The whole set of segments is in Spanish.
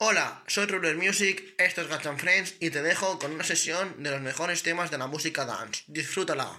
Hola, soy Ruler Music, esto es Gats and Friends y te dejo con una sesión de los mejores temas de la música dance. Disfrútala.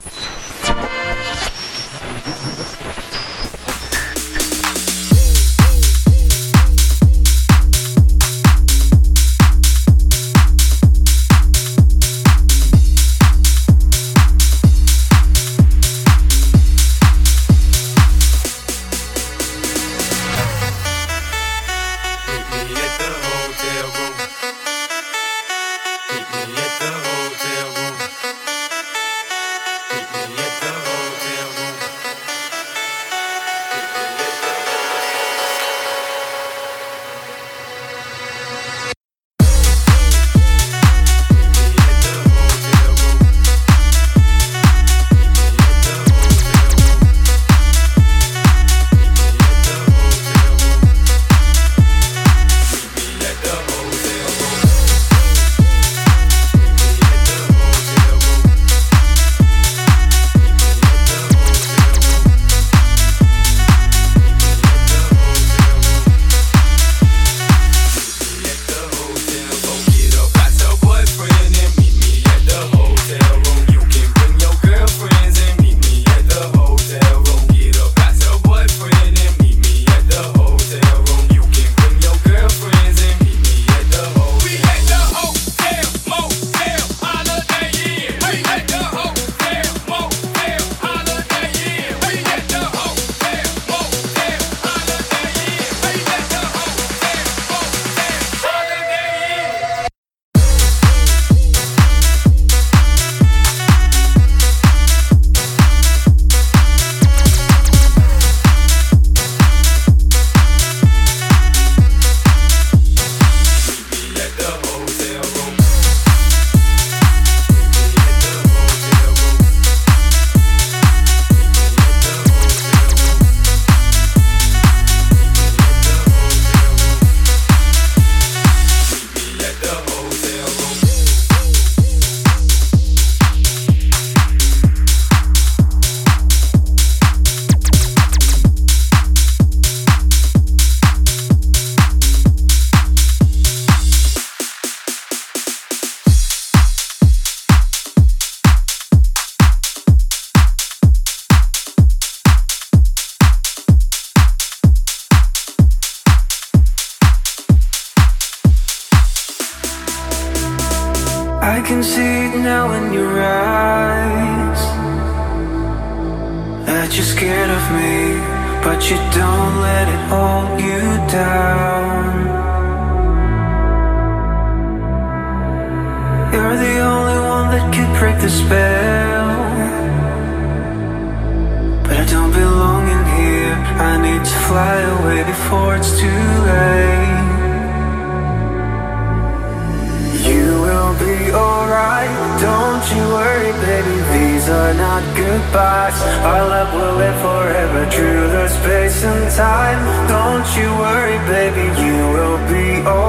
Through the space and time. Don't you worry, baby, you will be alright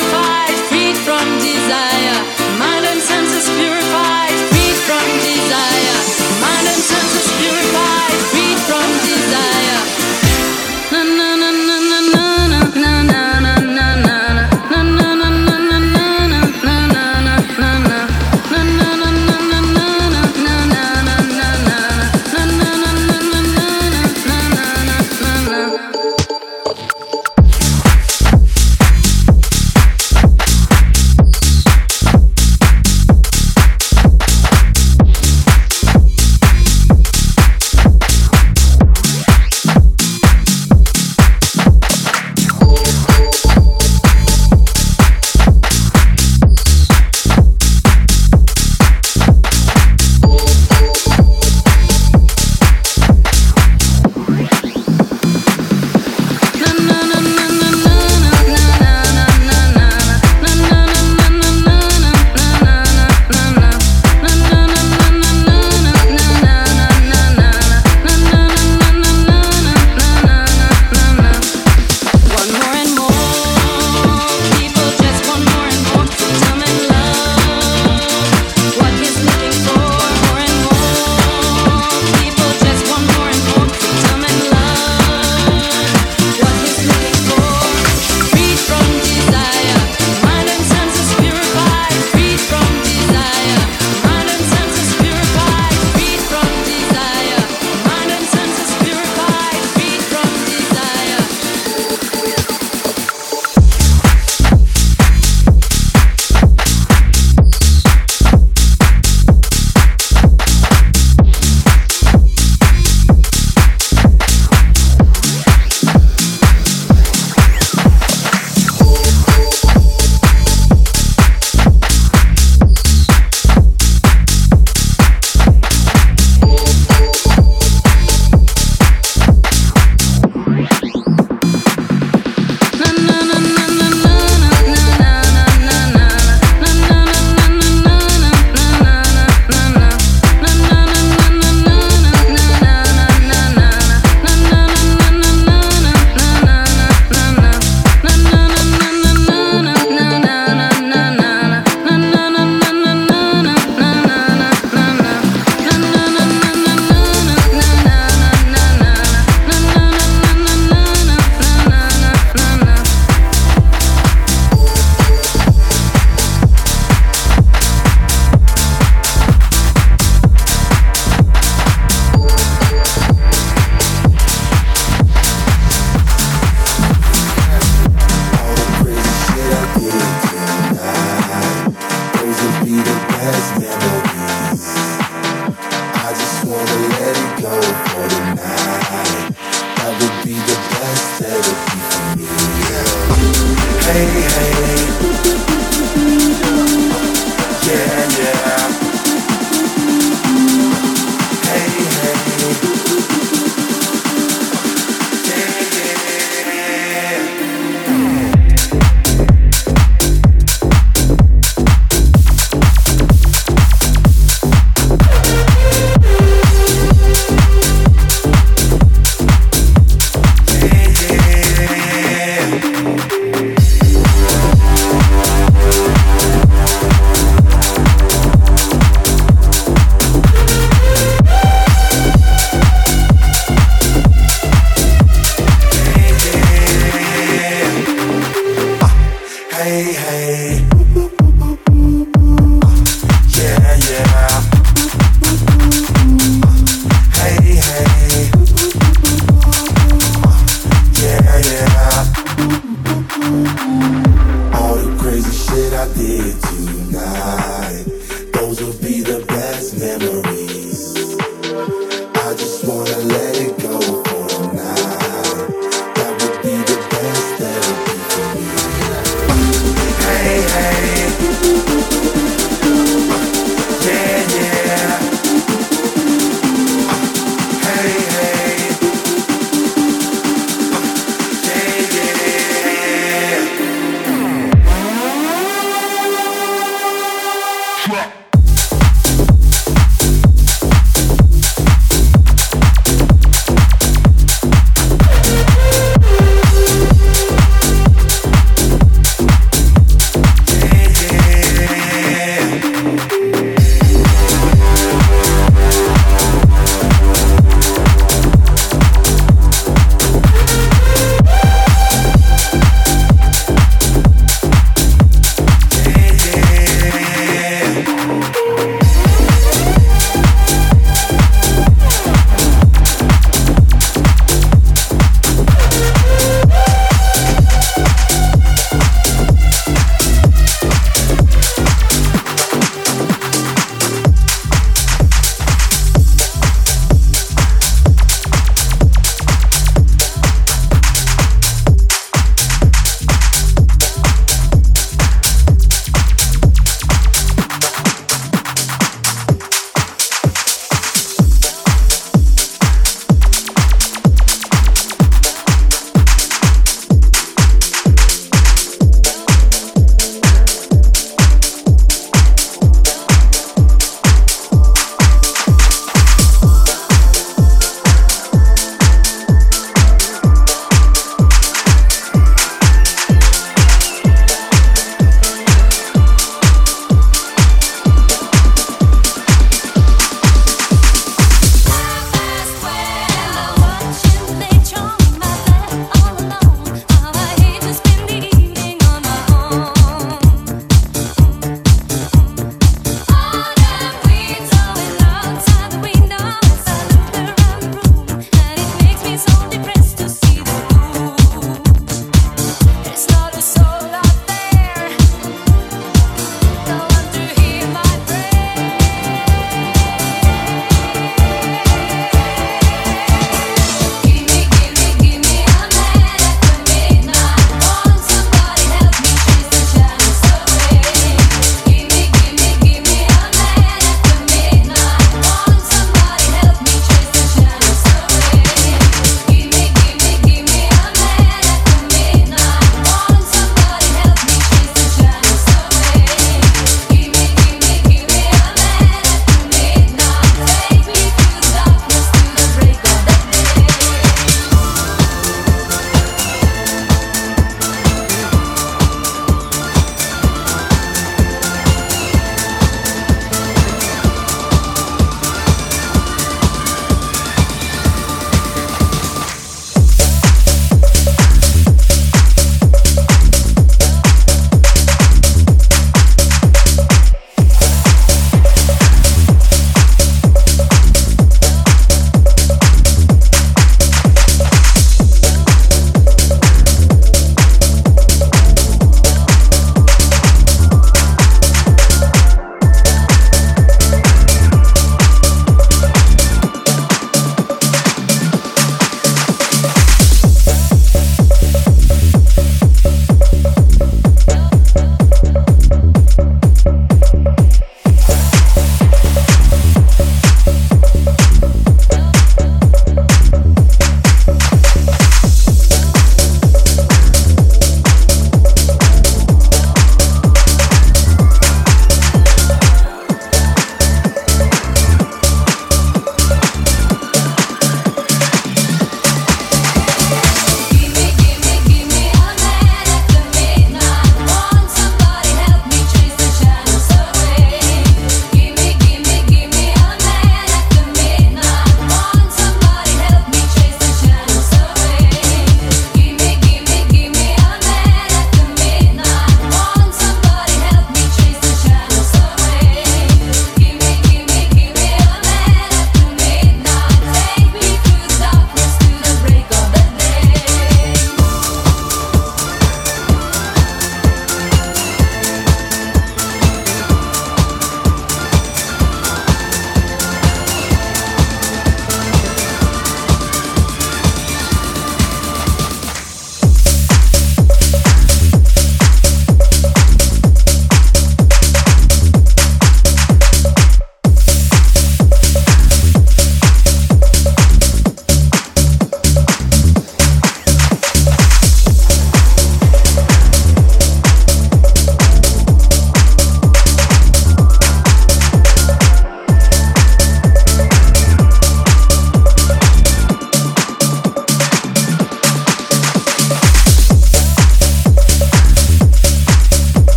desire.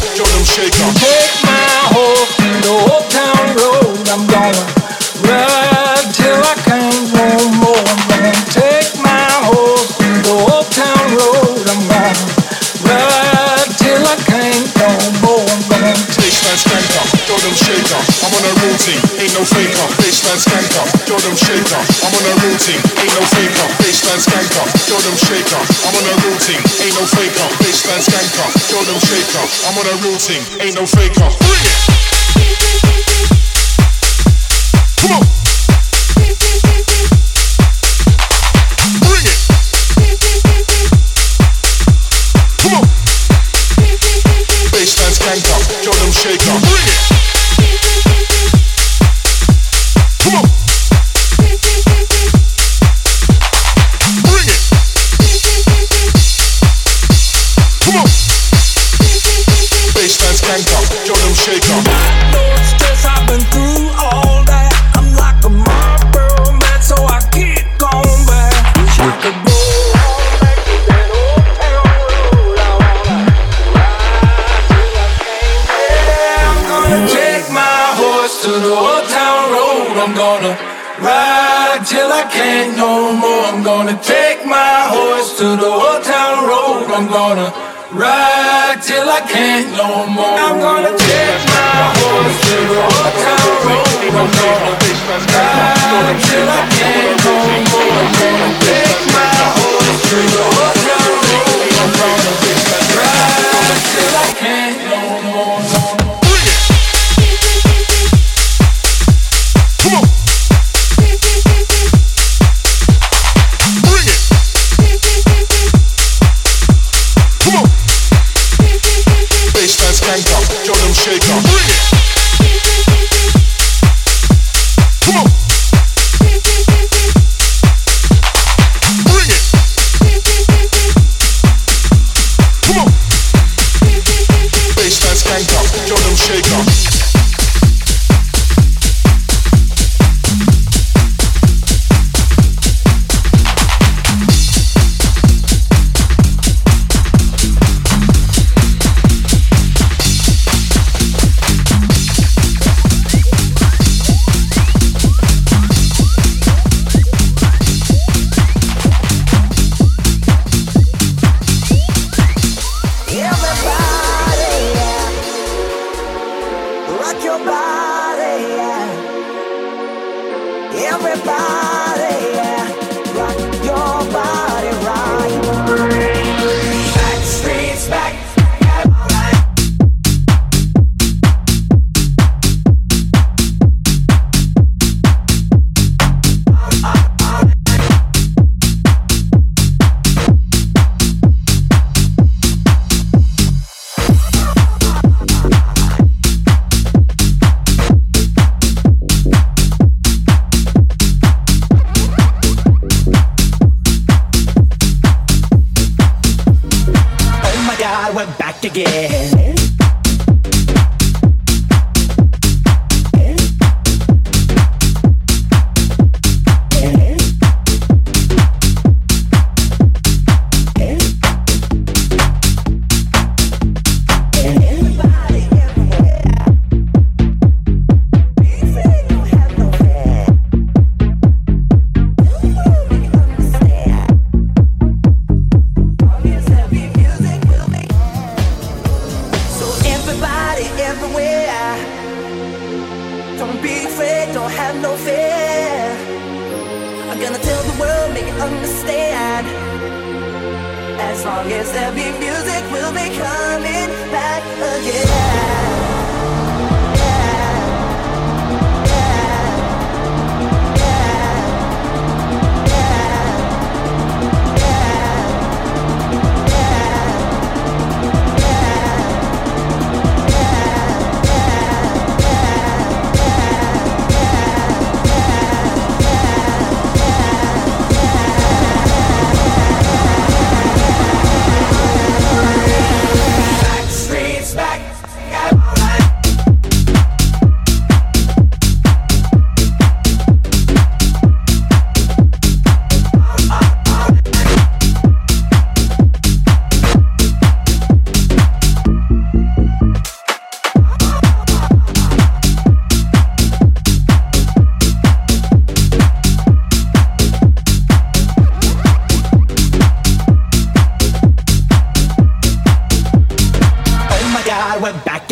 Joe Take my horse hope, the old town road. I'm gonna ride. no faker, baseline skanker, you're them shaker. I'm on a real team, ain't no faker, baseline skanker, you're them shaker. I'm on a real team, ain't no faker, baseline skanker, you're them shaker. I'm on a real team, ain't no faker. Bring it. Come on. to again.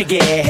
yeah.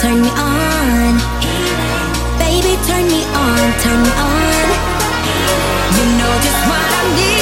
turn me on. Baby, turn me on, turn me on. You know just what I need.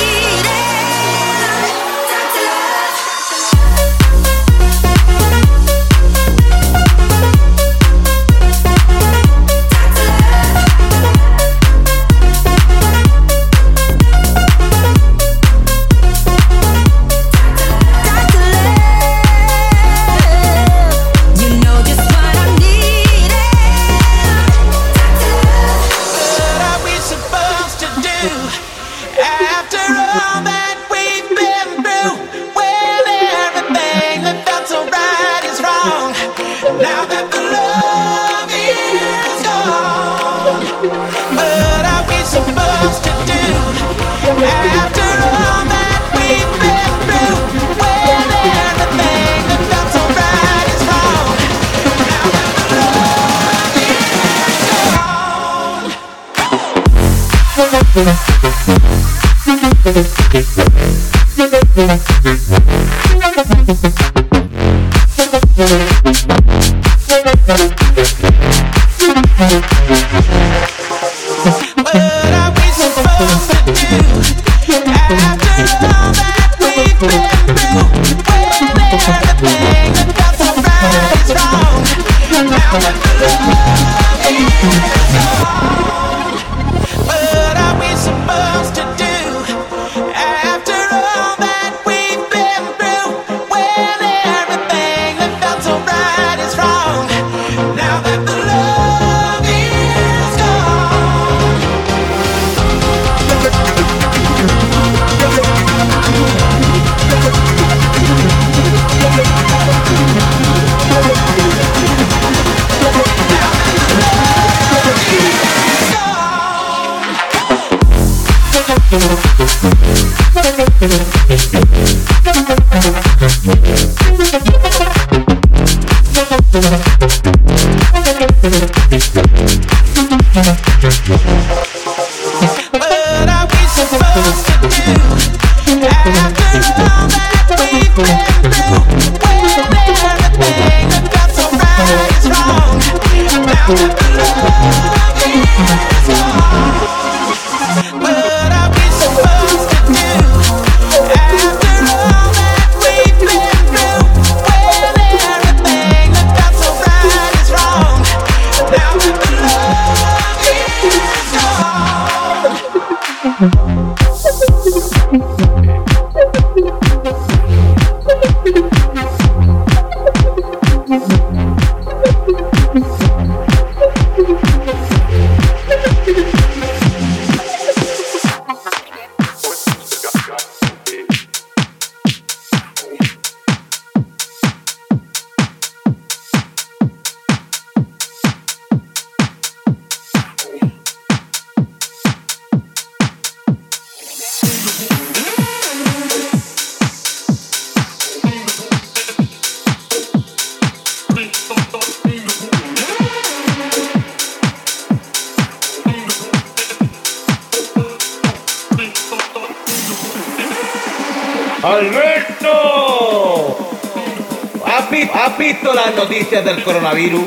Noticias del coronavirus?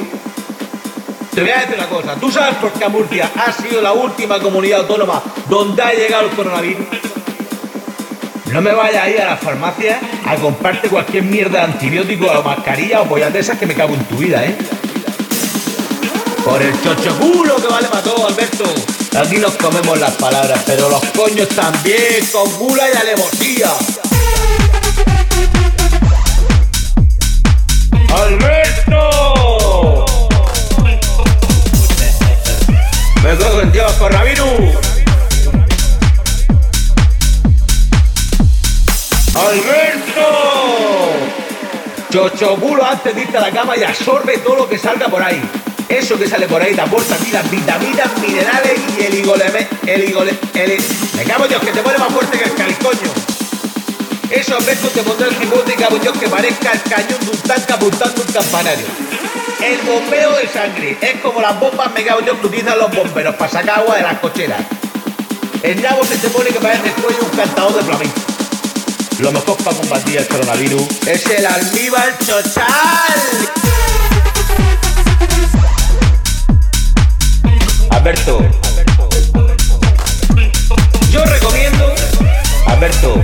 Te voy a decir una cosa. ¿Tú sabes por qué Murcia ha sido la última comunidad autónoma donde ha llegado el coronavirus? No me vayas a ir a la farmacia a comprarte cualquier mierda de antibiótico o mascarilla o pollas de esas que me cago en tu vida, ¿eh? Por el chocho culo que vale para todo, Alberto. Aquí nos comemos las palabras, pero los coños también, con gula y alevosía. ¡Alberto! Dios, coronavirus. ¡Alberto! Chochobulo antes de irte a la cama y absorbe todo lo que salga por ahí. Eso que sale por ahí te aporta las vitaminas, minerales y el igoleme, el igole, el... Me cago Dios, que te pone más fuerte que el calicoño. Esos besos te pondrá el en Dios, que parezca el cañón de un tanque apuntando un campanario. El bombeo de sangre es como las bombas, me cago en Dios, que utilizan los bomberos para sacar agua de las cocheras. El nabo se te pone que parece el cuello un cantador de flamenco. Lo mejor para combatir el coronavirus es el almíbar total. Alberto. Yo recomiendo, Alberto,